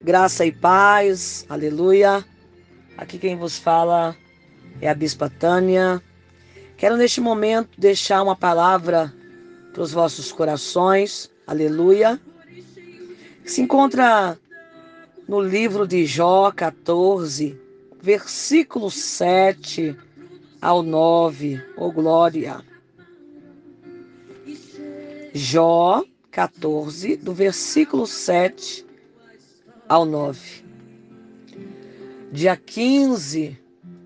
Graça e paz, aleluia. Aqui quem vos fala é a Bispa Tânia. Quero neste momento deixar uma palavra para os vossos corações, aleluia. Se encontra no livro de Jó 14, versículo 7 ao 9. Oh glória! Jó 14, do versículo 7 ao 9. Dia 15,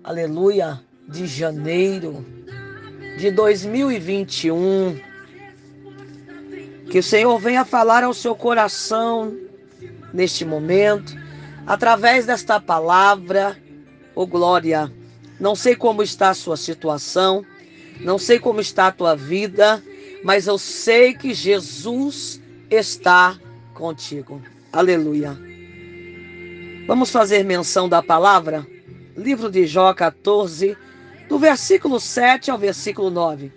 aleluia, de janeiro de 2021. Que o Senhor venha falar ao seu coração neste momento, através desta palavra, ô oh glória. Não sei como está a sua situação, não sei como está a tua vida, mas eu sei que Jesus está contigo. Aleluia. Vamos fazer menção da palavra? Livro de Jó 14, do versículo 7 ao versículo 9.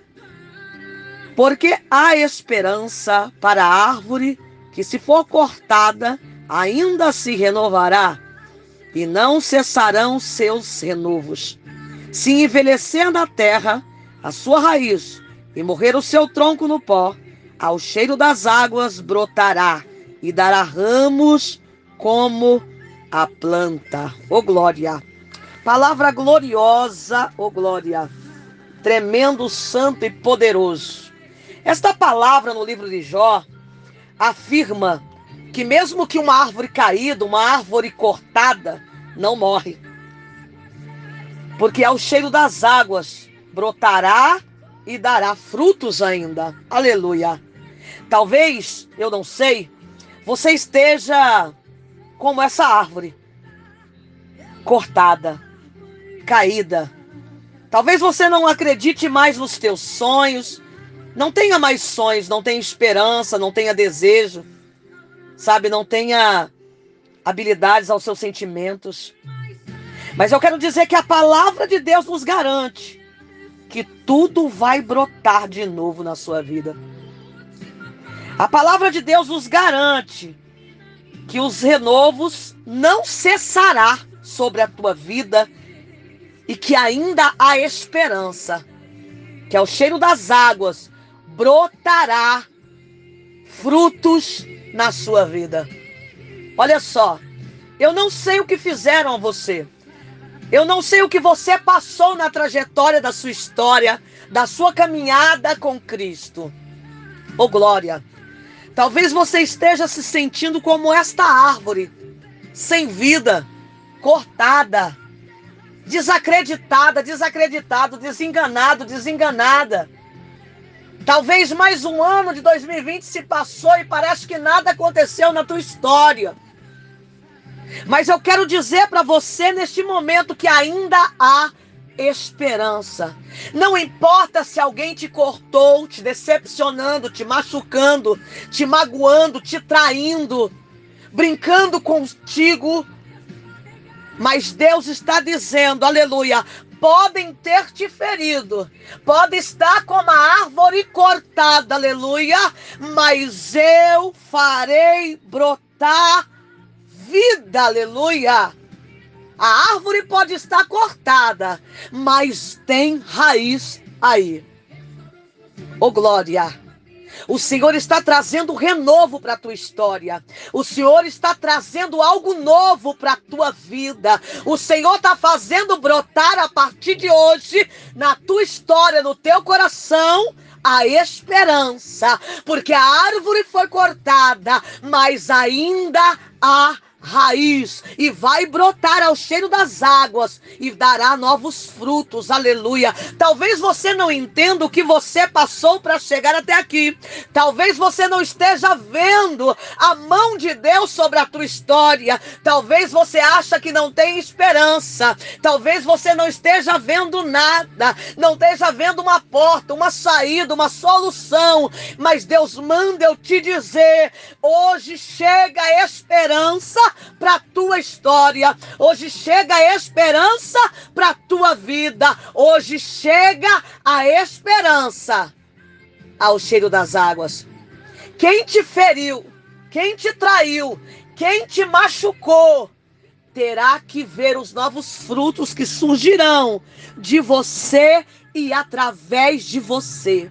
Porque há esperança para a árvore que, se for cortada, ainda se renovará, e não cessarão seus renovos. Se envelhecer na terra a sua raiz e morrer o seu tronco no pó, ao cheiro das águas brotará e dará ramos como a planta. Ô oh, glória! Palavra gloriosa, ô oh, glória! Tremendo, santo e poderoso. Esta palavra no livro de Jó afirma que mesmo que uma árvore caída, uma árvore cortada, não morre. Porque ao cheiro das águas brotará e dará frutos ainda. Aleluia. Talvez, eu não sei, você esteja como essa árvore cortada, caída. Talvez você não acredite mais nos teus sonhos, não tenha mais sonhos, não tenha esperança, não tenha desejo, sabe, não tenha habilidades aos seus sentimentos. Mas eu quero dizer que a palavra de Deus nos garante que tudo vai brotar de novo na sua vida. A palavra de Deus nos garante que os renovos não cessará sobre a tua vida e que ainda há esperança, que ao cheiro das águas brotará frutos na sua vida. Olha só, eu não sei o que fizeram a você. Eu não sei o que você passou na trajetória da sua história, da sua caminhada com Cristo. Ô oh, glória! Talvez você esteja se sentindo como esta árvore, sem vida, cortada, desacreditada, desacreditado, desenganado, desenganada. Talvez mais um ano de 2020 se passou e parece que nada aconteceu na tua história. Mas eu quero dizer para você neste momento que ainda há esperança. Não importa se alguém te cortou, te decepcionando, te machucando, te magoando, te traindo, brincando contigo. Mas Deus está dizendo, aleluia, podem ter te ferido, pode estar como a árvore cortada, aleluia, mas eu farei brotar vida, aleluia. A árvore pode estar cortada, mas tem raiz aí. Ô oh, glória! O Senhor está trazendo renovo para a tua história. O Senhor está trazendo algo novo para a tua vida. O Senhor está fazendo brotar a partir de hoje na tua história, no teu coração, a esperança, porque a árvore foi cortada, mas ainda há raiz e vai brotar ao cheiro das águas e dará novos frutos. Aleluia. Talvez você não entenda o que você passou para chegar até aqui. Talvez você não esteja vendo a mão de Deus sobre a tua história. Talvez você acha que não tem esperança. Talvez você não esteja vendo nada, não esteja vendo uma porta, uma saída, uma solução. Mas Deus manda eu te dizer, hoje chega a esperança para a tua história. Hoje chega a esperança para a tua vida. Hoje chega a esperança ao cheiro das águas. Quem te feriu, quem te traiu, quem te machucou terá que ver os novos frutos que surgirão de você e através de você.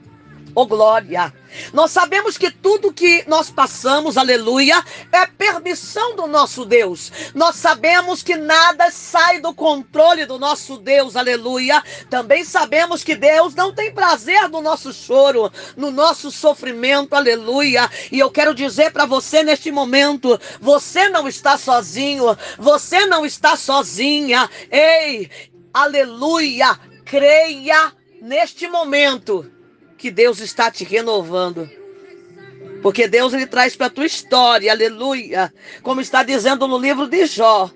Oh glória! Nós sabemos que tudo que nós passamos, aleluia, é permissão do nosso Deus. Nós sabemos que nada sai do controle do nosso Deus, aleluia. Também sabemos que Deus não tem prazer no nosso choro, no nosso sofrimento, aleluia. E eu quero dizer para você neste momento: você não está sozinho, você não está sozinha. Ei, aleluia, creia neste momento que Deus está te renovando. Porque Deus ele traz para a tua história, aleluia, como está dizendo no livro de Jó,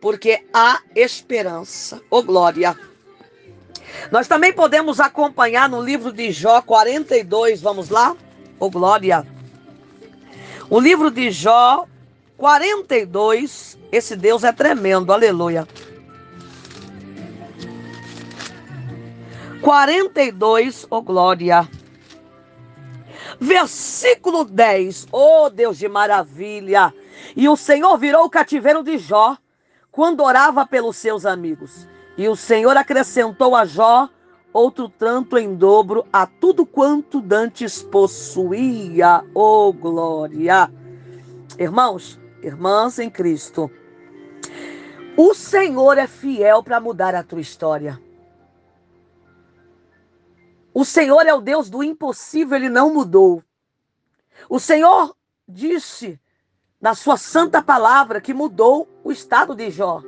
porque há esperança. Ô oh, glória. Nós também podemos acompanhar no livro de Jó 42, vamos lá? Ô oh, glória. O livro de Jó 42, esse Deus é tremendo, aleluia. 42, oh glória. Versículo 10, oh Deus de maravilha. E o Senhor virou o cativeiro de Jó quando orava pelos seus amigos. E o Senhor acrescentou a Jó outro tanto em dobro a tudo quanto dantes possuía. Oh glória. Irmãos, irmãs em Cristo, o Senhor é fiel para mudar a tua história. O Senhor é o Deus do impossível, ele não mudou. O Senhor disse na sua santa palavra que mudou o estado de Jó.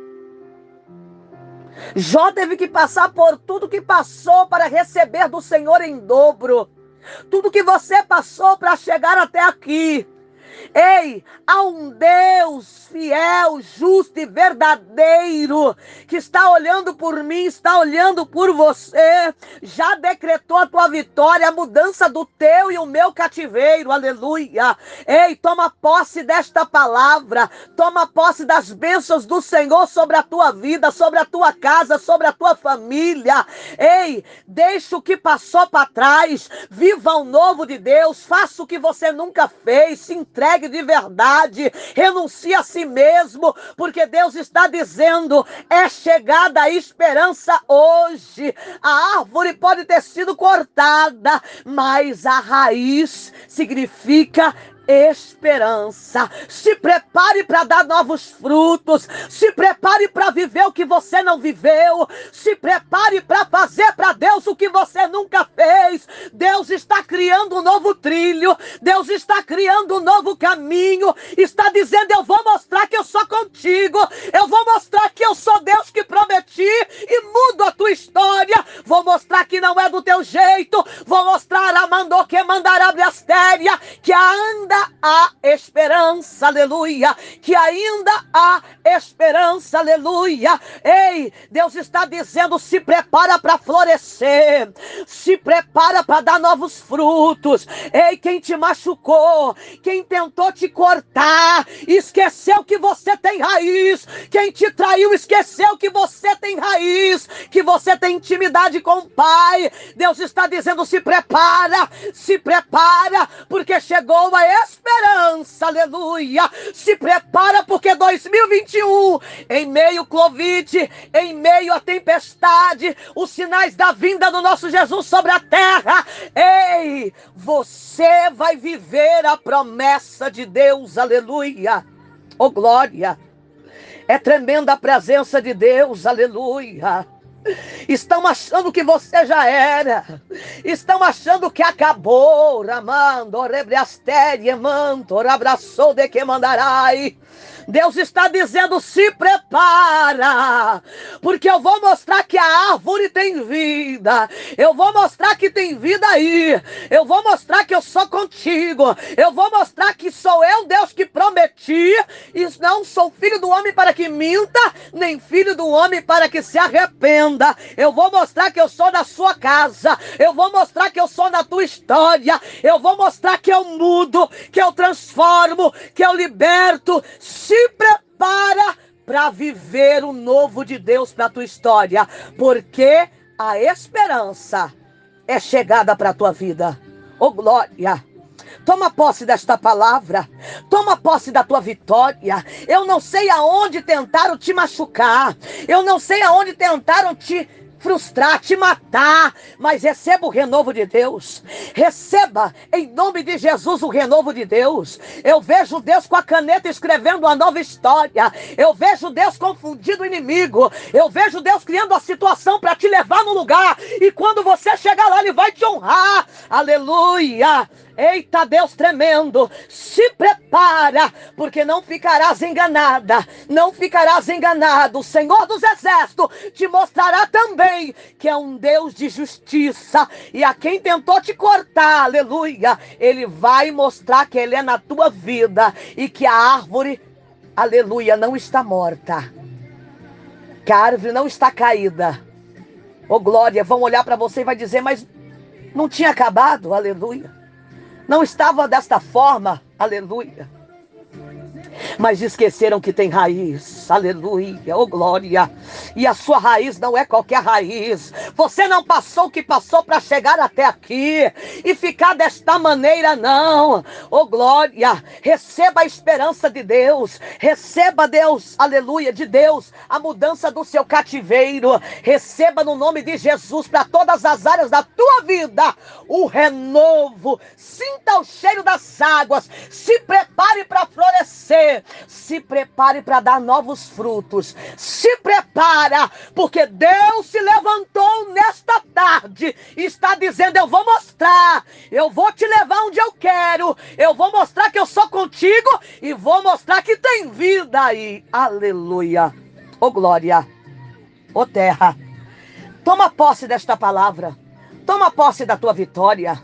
Jó teve que passar por tudo que passou para receber do Senhor em dobro. Tudo que você passou para chegar até aqui. Ei, há um Deus fiel, justo e verdadeiro que está olhando por mim, está olhando por você. Já decretou a tua vitória, a mudança do teu e o meu cativeiro. Aleluia. Ei, toma posse desta palavra. Toma posse das bênçãos do Senhor sobre a tua vida, sobre a tua casa, sobre a tua família. Ei, deixa o que passou para trás. Viva o novo de Deus. Faça o que você nunca fez. Se entregue entregue de verdade, renuncie a si mesmo, porque Deus está dizendo: é chegada a esperança hoje. A árvore pode ter sido cortada, mas a raiz significa esperança. Se prepare para dar novos frutos. Se prepare para viver o que você não viveu. Se prepare para fazer para Deus o que você nunca fez. Deus está criando um novo trilho. Deus está criando um novo caminho. Está dizendo: Eu vou mostrar que eu sou contigo. Eu vou mostrar que eu sou Deus que prometi e mudo a tua história. Vou mostrar que não é do teu jeito. Vou mostrar a mandou que mandará Blastéria que ainda há esperança, aleluia. Que ainda há esperança, aleluia. Ei, Deus está dizendo: se prepara para florescer, se prepara para dar novos frutos. Ei, quem te machucou, quem tentou te cortar, esqueceu que você tem raiz. Quem te traiu, esqueceu que você tem raiz, que você tem intimidade com o Pai. Deus está dizendo: se prepara, se prepara, porque chegou a esperança, aleluia. Se prepara porque 2021, em meio Covid, em meio à tempestade, os sinais da vinda do nosso Jesus sobre a terra. Ei, você vai viver a promessa de Deus, aleluia. Oh glória. É tremenda a presença de Deus, aleluia. Estão achando que você já era. Estão achando que acabou. Ramando, rebriastéria, manto, abraçou de que mandarai. Deus está dizendo: se prepara, porque eu vou mostrar que a árvore tem vida, eu vou mostrar que tem vida aí, eu vou mostrar que eu sou contigo, eu vou mostrar que sou eu, Deus, que prometi, e não sou filho do homem para que minta, nem filho do homem para que se arrependa. Eu vou mostrar que eu sou da sua casa, eu vou mostrar que eu sou da tua história, eu vou mostrar que eu mudo, que eu transformo, que eu liberto. Se prepara para viver o novo de Deus para tua história, porque a esperança é chegada para tua vida. Oh glória! Toma posse desta palavra. Toma posse da tua vitória. Eu não sei aonde tentaram te machucar. Eu não sei aonde tentaram te frustrar, te matar, mas receba o renovo de Deus. Receba em nome de Jesus o renovo de Deus. Eu vejo Deus com a caneta escrevendo uma nova história. Eu vejo Deus confundindo o inimigo. Eu vejo Deus criando a situação para te levar no lugar. E quando você chegar lá, Ele vai te honrar. Aleluia. Eita Deus tremendo, se prepara, porque não ficarás enganada, não ficarás enganado. O Senhor dos Exércitos te mostrará também que é um Deus de justiça. E a quem tentou te cortar, aleluia, ele vai mostrar que ele é na tua vida e que a árvore, aleluia, não está morta, que a árvore não está caída. Ô oh, glória, vão olhar para você e vai dizer, mas não tinha acabado, aleluia. Não estava desta forma, aleluia. Mas esqueceram que tem raiz, aleluia, oh glória. E a sua raiz não é qualquer raiz. Você não passou o que passou para chegar até aqui e ficar desta maneira, não. Oh glória, receba a esperança de Deus, receba Deus, aleluia, de Deus, a mudança do seu cativeiro. Receba no nome de Jesus para todas as áreas da tua vida o renovo. Sinta o cheiro das águas. Se prepare para florescer. Se prepare para dar novos frutos. Se porque Deus se levantou nesta tarde e está dizendo: Eu vou mostrar, eu vou te levar onde eu quero, eu vou mostrar que eu sou contigo e vou mostrar que tem vida aí. Aleluia. Ô oh, glória. Ô oh, terra. Toma posse desta palavra. Toma posse da tua vitória.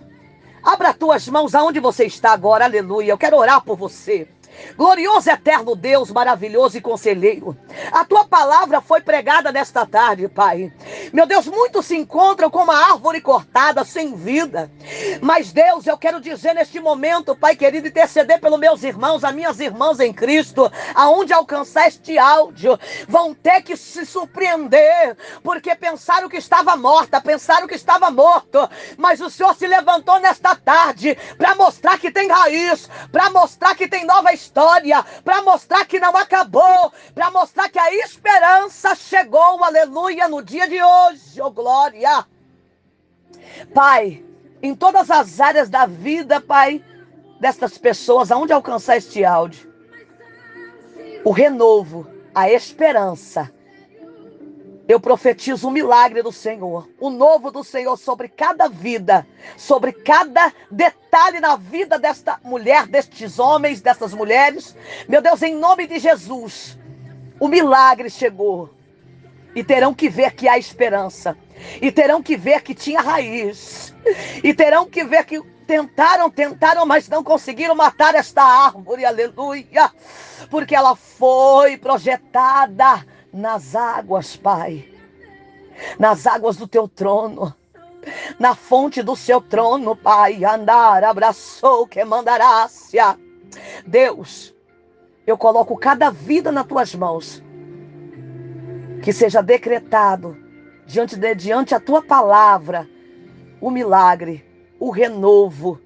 Abra tuas mãos aonde você está agora, aleluia. Eu quero orar por você. Glorioso eterno Deus, maravilhoso e conselheiro. A tua palavra foi pregada nesta tarde, Pai. Meu Deus, muitos se encontram com uma árvore cortada, sem vida. Mas, Deus, eu quero dizer neste momento, Pai querido, interceder pelos meus irmãos, as minhas irmãs em Cristo, aonde alcançar este áudio, vão ter que se surpreender, porque pensaram que estava morta, pensaram que estava morto. Mas o Senhor se levantou nesta tarde para mostrar que tem raiz, para mostrar que tem nova história história, para mostrar que não acabou, para mostrar que a esperança chegou, aleluia, no dia de hoje, oh glória. Pai, em todas as áreas da vida, Pai, destas pessoas, aonde alcançar este áudio, o renovo, a esperança, eu profetizo o milagre do Senhor, o novo do Senhor sobre cada vida, sobre cada detalhe na vida desta mulher, destes homens, dessas mulheres. Meu Deus, em nome de Jesus, o milagre chegou. E terão que ver que há esperança. E terão que ver que tinha raiz. E terão que ver que tentaram, tentaram, mas não conseguiram matar esta árvore, aleluia. Porque ela foi projetada nas águas, Pai, nas águas do teu trono, na fonte do seu trono, Pai, andar, abraçou, que mandarácia. Deus, eu coloco cada vida nas tuas mãos, que seja decretado diante de diante a tua palavra o milagre, o renovo,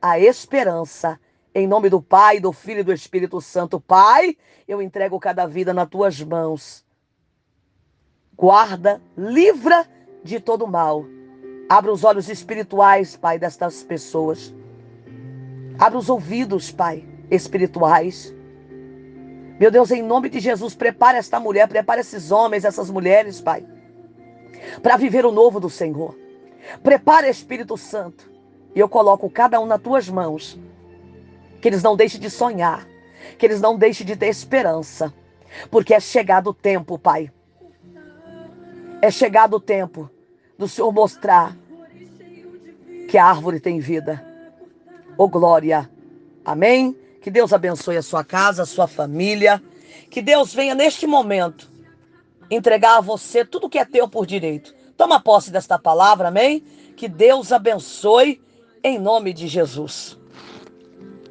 a esperança. Em nome do Pai, do Filho e do Espírito Santo, Pai, eu entrego cada vida nas tuas mãos guarda, livra de todo mal. Abra os olhos espirituais, Pai, destas pessoas. Abra os ouvidos, Pai, espirituais. Meu Deus, em nome de Jesus, prepare esta mulher, prepare esses homens, essas mulheres, Pai, para viver o novo do Senhor. Prepare, Espírito Santo, e eu coloco cada um nas tuas mãos. Que eles não deixem de sonhar, que eles não deixem de ter esperança, porque é chegado o tempo, Pai, é chegado o tempo do Senhor mostrar que a árvore tem vida. Ô oh, glória. Amém? Que Deus abençoe a sua casa, a sua família. Que Deus venha neste momento entregar a você tudo que é teu por direito. Toma posse desta palavra, amém? Que Deus abençoe em nome de Jesus.